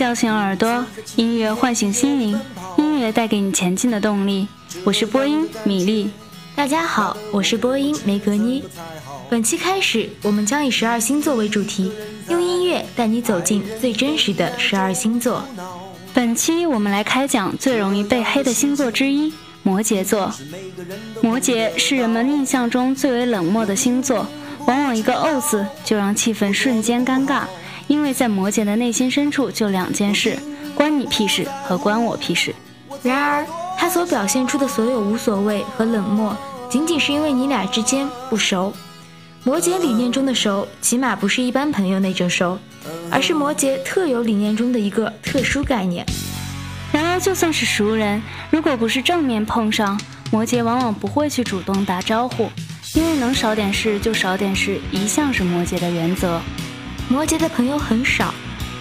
叫醒耳朵，音乐唤醒心灵，音乐带给你前进的动力。我是播音米粒，大家好，我是播音梅格妮。本期开始，我们将以十二星座为主题，用音乐带你走进最真实的十二星座。本期我们来开讲最容易被黑的星座之一——摩羯座。摩羯是人们印象中最为冷漠的星座，往往一个“哦”字就让气氛瞬间尴尬。因为在摩羯的内心深处就两件事：关你屁事和关我屁事。然而，他所表现出的所有无所谓和冷漠，仅仅是因为你俩之间不熟。摩羯理念中的熟，起码不是一般朋友那种熟，而是摩羯特有理念中的一个特殊概念。然而，就算是熟人，如果不是正面碰上，摩羯往往不会去主动打招呼，因为能少点事就少点事，一向是摩羯的原则。摩羯的朋友很少，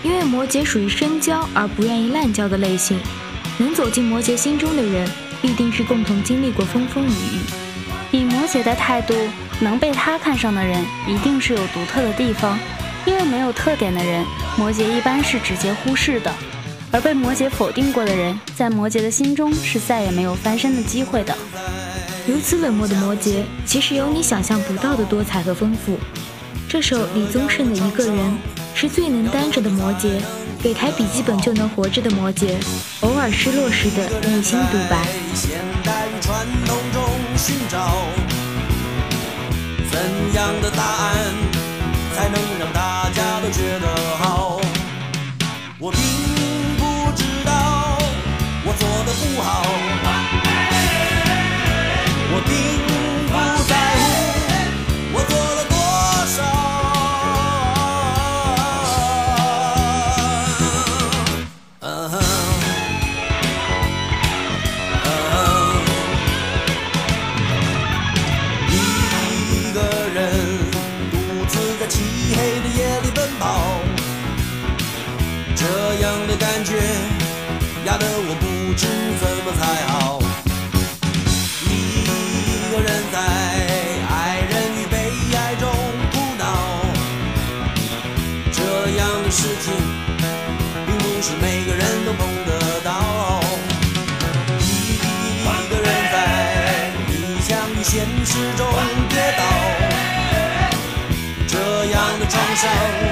因为摩羯属于深交而不愿意滥交的类型。能走进摩羯心中的人，必定是共同经历过风风雨雨。以摩羯的态度，能被他看上的人，一定是有独特的地方。因为没有特点的人，摩羯一般是直接忽视的；而被摩羯否定过的人，在摩羯的心中是再也没有翻身的机会的。如此冷漠的摩羯，其实有你想象不到的多彩和丰富。这首李宗盛的一个人是最能单着的摩羯，给台笔记本就能活着的摩羯，偶尔失落时的内心独白。怎样的答案才能让大家都觉得好？我并不知道我做的不好，样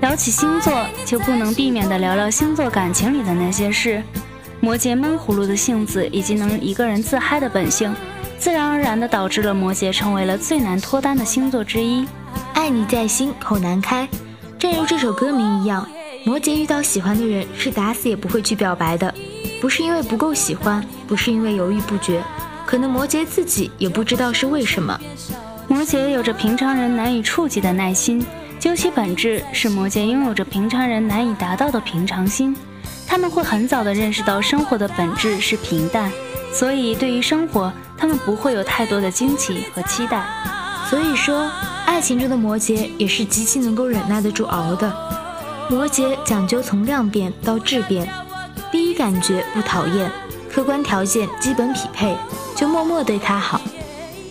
聊起星座，就不能避免的聊聊星座感情里的那些事。摩羯闷葫芦的性子以及能一个人自嗨的本性，自然而然的导致了摩羯成为了最难脱单的星座之一。爱你在心口难开，正如这首歌名一样，摩羯遇到喜欢的人是打死也不会去表白的，不是因为不够喜欢，不是因为犹豫不决，可能摩羯自己也不知道是为什么。摩羯有着平常人难以触及的耐心，究其本质是摩羯拥有着平常人难以达到的平常心。他们会很早的认识到生活的本质是平淡，所以对于生活，他们不会有太多的惊奇和期待。所以说，爱情中的摩羯也是极其能够忍耐得住熬的。摩羯讲究从量变到质变，第一感觉不讨厌，客观条件基本匹配，就默默对他好。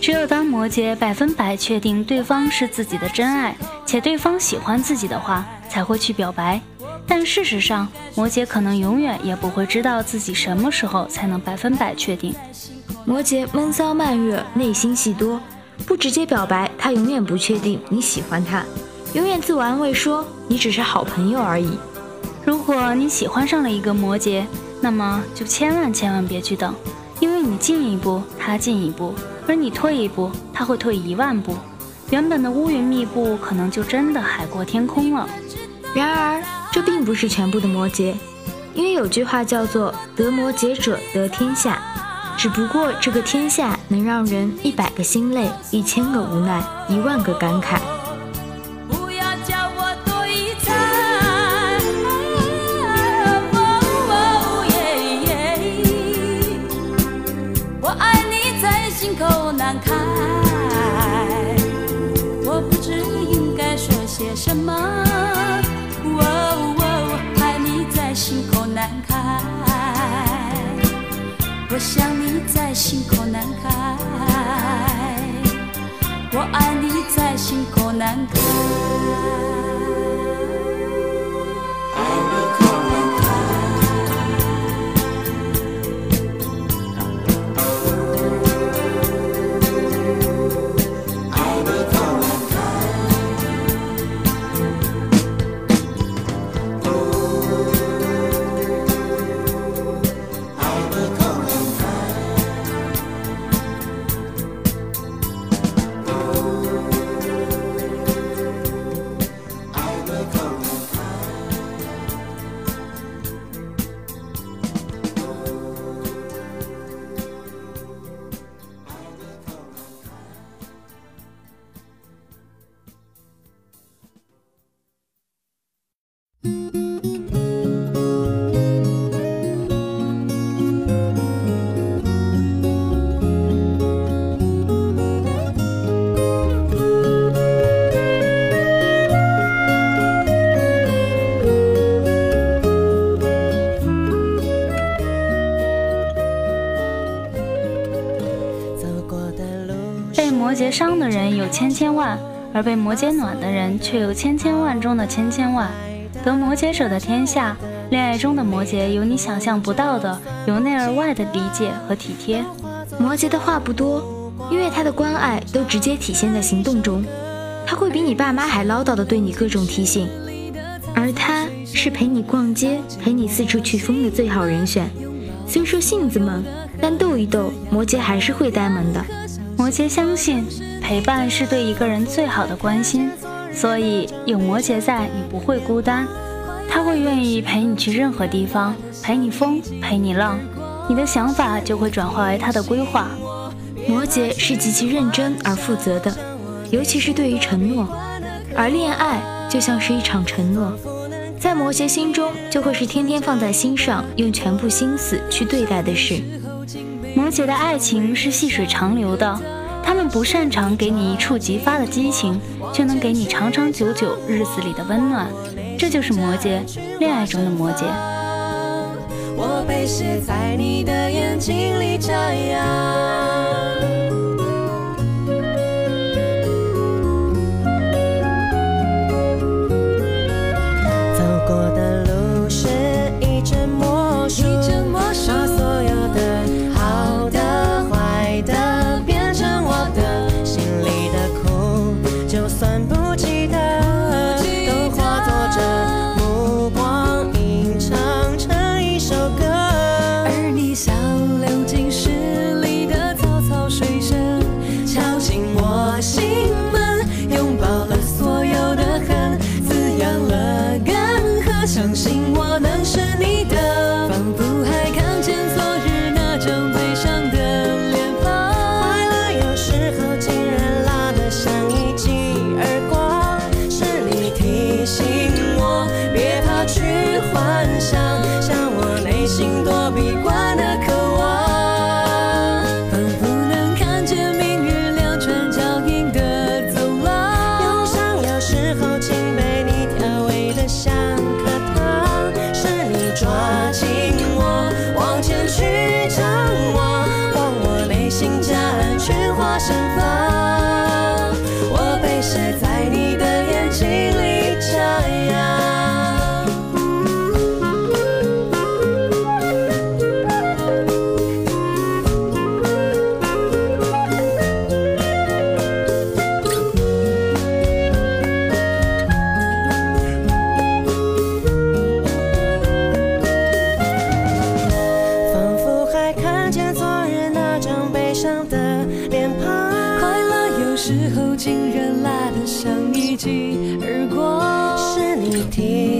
只有当摩羯百分百确定对方是自己的真爱，且对方喜欢自己的话，才会去表白。但事实上，摩羯可能永远也不会知道自己什么时候才能百分百确定。摩羯闷骚慢热，内心戏多，不直接表白，他永远不确定你喜欢他，永远自我安慰说你只是好朋友而已。如果你喜欢上了一个摩羯，那么就千万千万别去等，因为你进一步，他进一步，而你退一步，他会退一万步，原本的乌云密布，可能就真的海阔天空了。然而。这并不是全部的摩羯，因为有句话叫做“得摩羯者得天下”，只不过这个天下能让人一百个心累，一千个无奈，一万个感慨。想你在心口难开，我爱你在心口难开。口难开。伤的人有千千万，而被摩羯暖的人却有千千万中的千千万。得摩羯者的天下，恋爱中的摩羯有你想象不到的由内而外的理解和体贴。摩羯的话不多，因为他的关爱都直接体现在行动中。他会比你爸妈还唠叨的对你各种提醒，而他是陪你逛街、陪你四处去疯的最好人选。虽说性子闷，但斗一斗，摩羯还是会呆萌的。摩羯相信陪伴是对一个人最好的关心，所以有摩羯在，你不会孤单。他会愿意陪你去任何地方，陪你疯，陪你浪，你的想法就会转化为他的规划。摩羯是极其认真而负责的，尤其是对于承诺，而恋爱就像是一场承诺，在摩羯心中就会是天天放在心上，用全部心思去对待的事。摩羯的爱情是细水长流的，他们不擅长给你一触即发的激情，却能给你长长久久日子里的温暖。这就是摩羯，恋爱中的摩羯。我被写在你的眼睛里眨呀。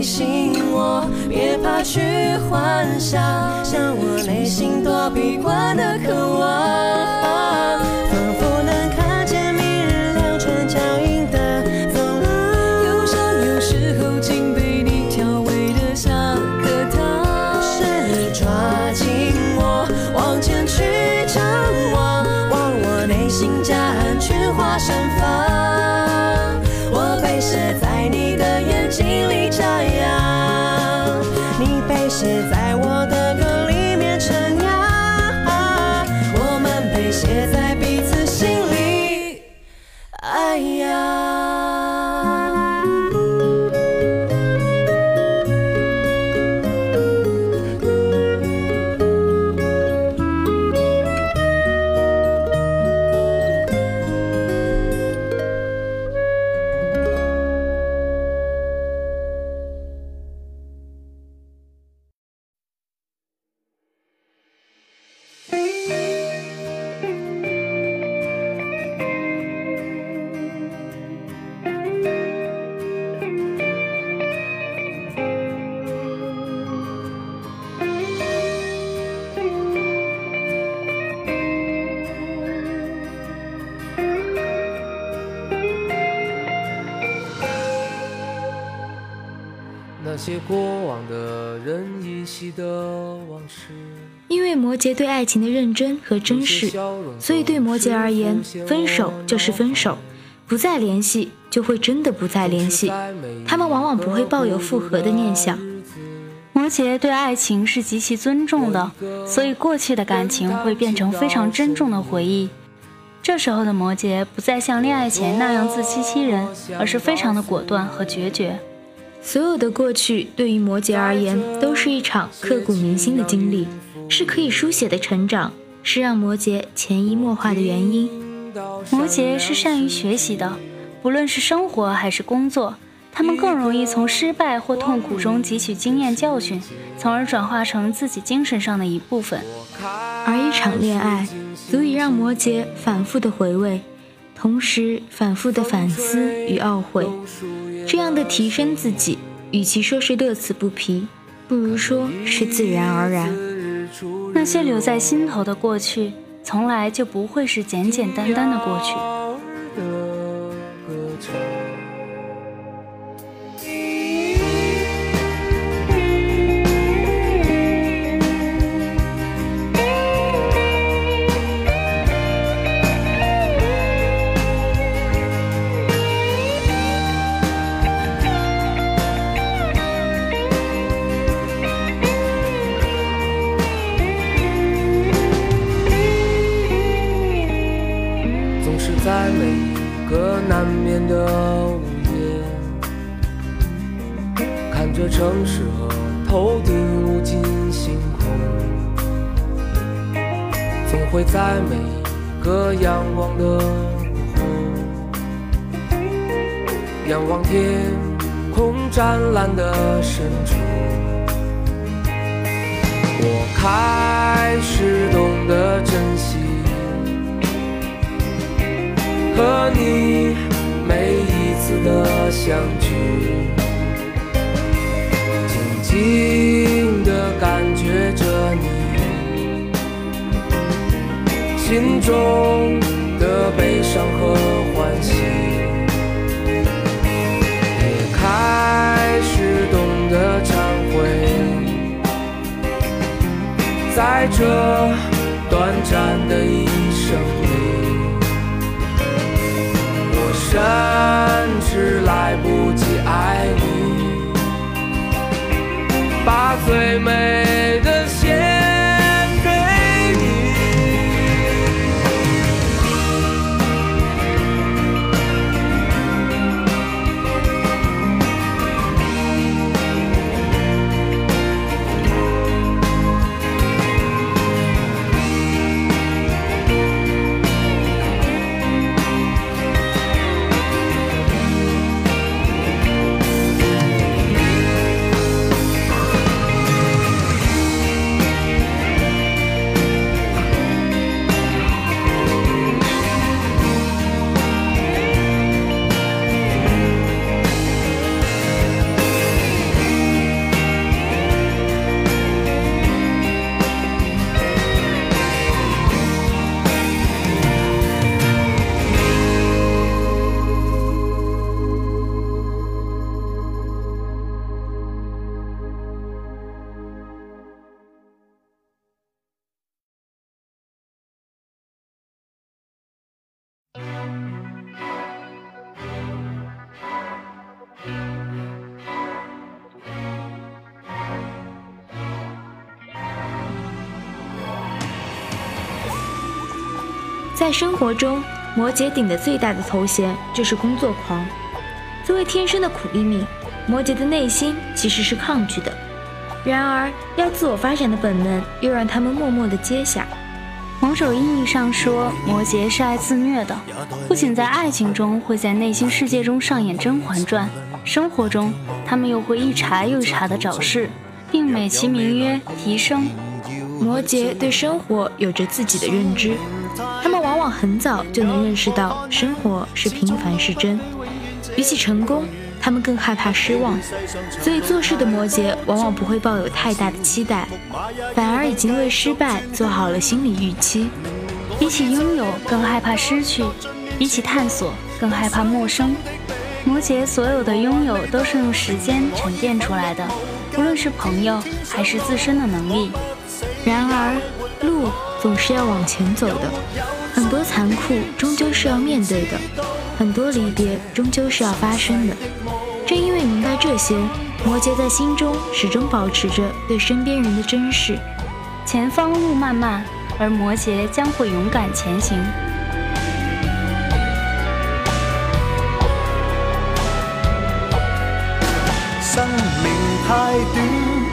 提醒我，别怕去幻想，向我内心躲避惯的渴望。那些过往的人依稀的往事，因为摩羯对爱情的认真和珍视，所以对摩羯而言，分手就是分手，不再联系就会真的不再联系。他们往往不会抱有复合的念想。摩羯对爱情是极其尊重的，所以过去的感情会变成非常珍重的回忆。这时候的摩羯不再像恋爱前那样自欺欺人，而是非常的果断和决绝。所有的过去对于摩羯而言，都是一场刻骨铭心的经历，是可以书写的成长，是让摩羯潜移默化的原因。摩羯是善于学习的，不论是生活还是工作，他们更容易从失败或痛苦中汲取经验教训，从而转化成自己精神上的一部分。而一场恋爱，足以让摩羯反复的回味，同时反复的反思与懊悔。这样的提升自己，与其说是乐此不疲，不如说是自然而然。那些留在心头的过去，从来就不会是简简单单的过去。在每个阳光的午后，仰望天空湛蓝的深处，我开始懂得珍惜。和你每一次的相聚，静静心中的悲伤和欢喜，也开始懂得忏悔，在这短暂的一生里。我甚至来不及爱你，把最美的在生活中，摩羯顶的最大的头衔就是工作狂。作为天生的苦力命，摩羯的内心其实是抗拒的。然而，要自我发展的本能又让他们默默的接下。某种意义上说，摩羯是爱自虐的，不仅在爱情中会在内心世界中上演《甄嬛传》，生活中他们又会一茬又一茬的找事，并美其名曰提升。摩羯对生活有着自己的认知，他们往往很早就能认识到生活是平凡是真。比起成功，他们更害怕失望，所以做事的摩羯往往不会抱有太大的期待，反而已经为失败做好了心理预期。比起拥有，更害怕失去；比起探索，更害怕陌生。摩羯所有的拥有都是用时间沉淀出来的，无论是朋友还是自身的能力。然而，路总是要往前走的，很多残酷终究是要面对的。很多离别终究是要发生的，正因为明白这些，摩羯在心中始终保持着对身边人的珍视。前方路漫漫，而摩羯将会勇敢前行。生命太短，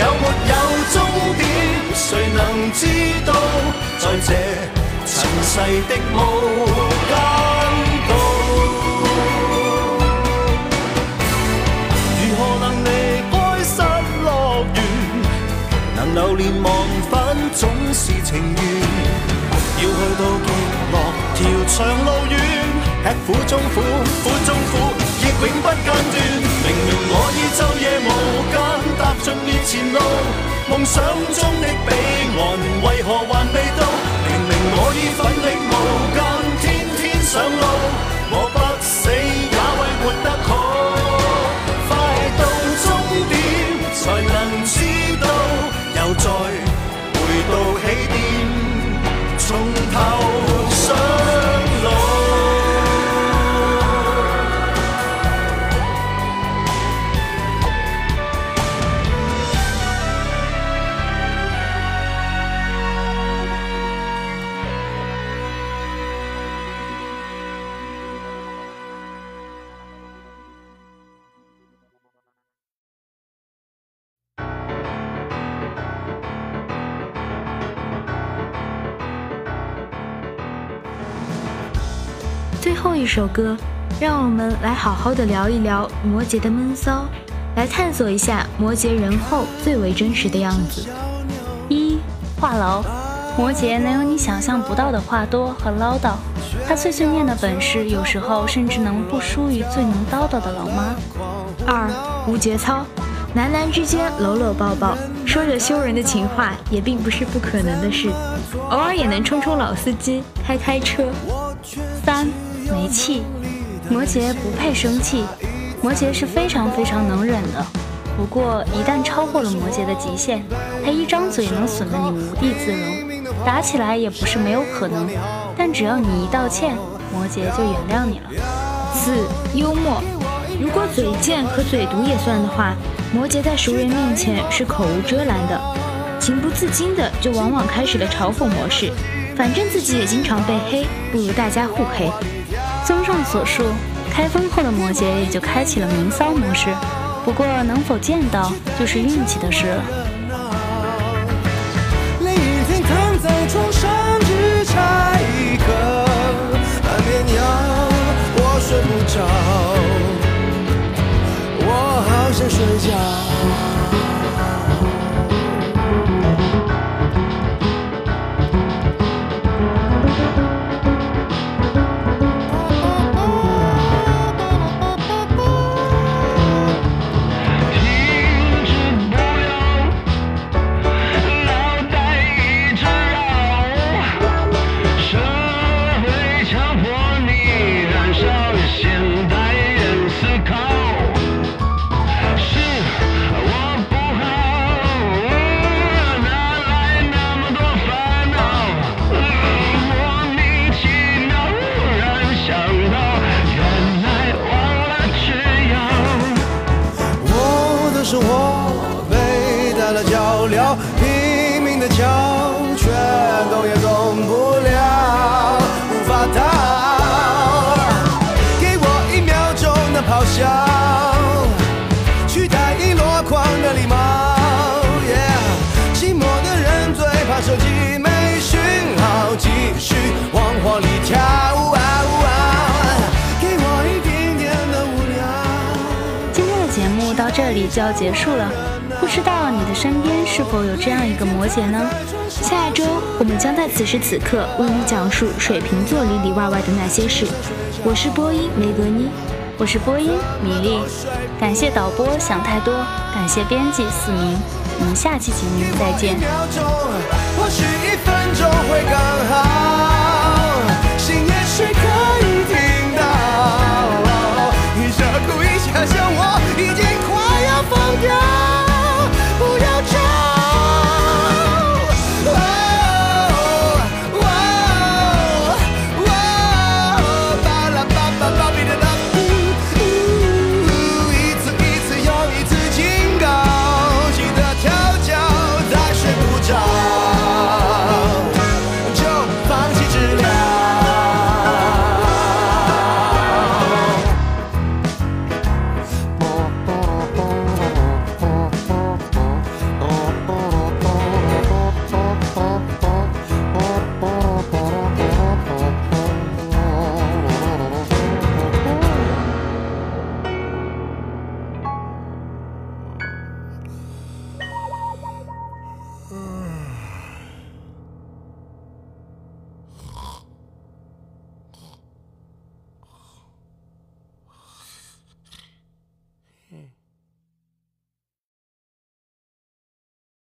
有没有终点，谁能知道？在这。尘世的无间道，如何能离开失乐园？能留恋忘返总是情愿。要去到极乐，条长路远，吃苦中苦，苦中苦，亦永不间断。明明我已昼夜无路，梦想中的彼岸为何还未到？明明我已奋力无间，天天上路，一首歌，让我们来好好的聊一聊摩羯的闷骚，来探索一下摩羯人后最为真实的样子。一话痨，摩羯能有你想象不到的话多和唠叨，他碎碎念的本事有时候甚至能不输于最能叨叨的老妈。二无节操，男男之间搂搂抱抱，说着羞人的情话也并不是不可能的事，偶尔也能冲冲老司机，开开车。三没气，摩羯不配生气。摩羯是非常非常能忍的，不过一旦超过了摩羯的极限，他一张嘴能损得你无地自容，打起来也不是没有可能。但只要你一道歉，摩羯就原谅你了。四幽默，如果嘴贱和嘴毒也算的话，摩羯在熟人面前是口无遮拦的，情不自禁的就往往开始了嘲讽模式。反正自己也经常被黑，不如大家互黑。综上所述，开封后的摩羯也就开启了明骚模式。不过能否见到，就是运气的事了。就要结束了，不知道你的身边是否有这样一个摩羯呢？下一周我们将在此时此刻为你讲述水瓶座里里外外的那些事。我是播音梅格妮，我是播音米粒，感谢导播想太多，感谢编辑四明，我们下期节目再见。像我已经。放掉。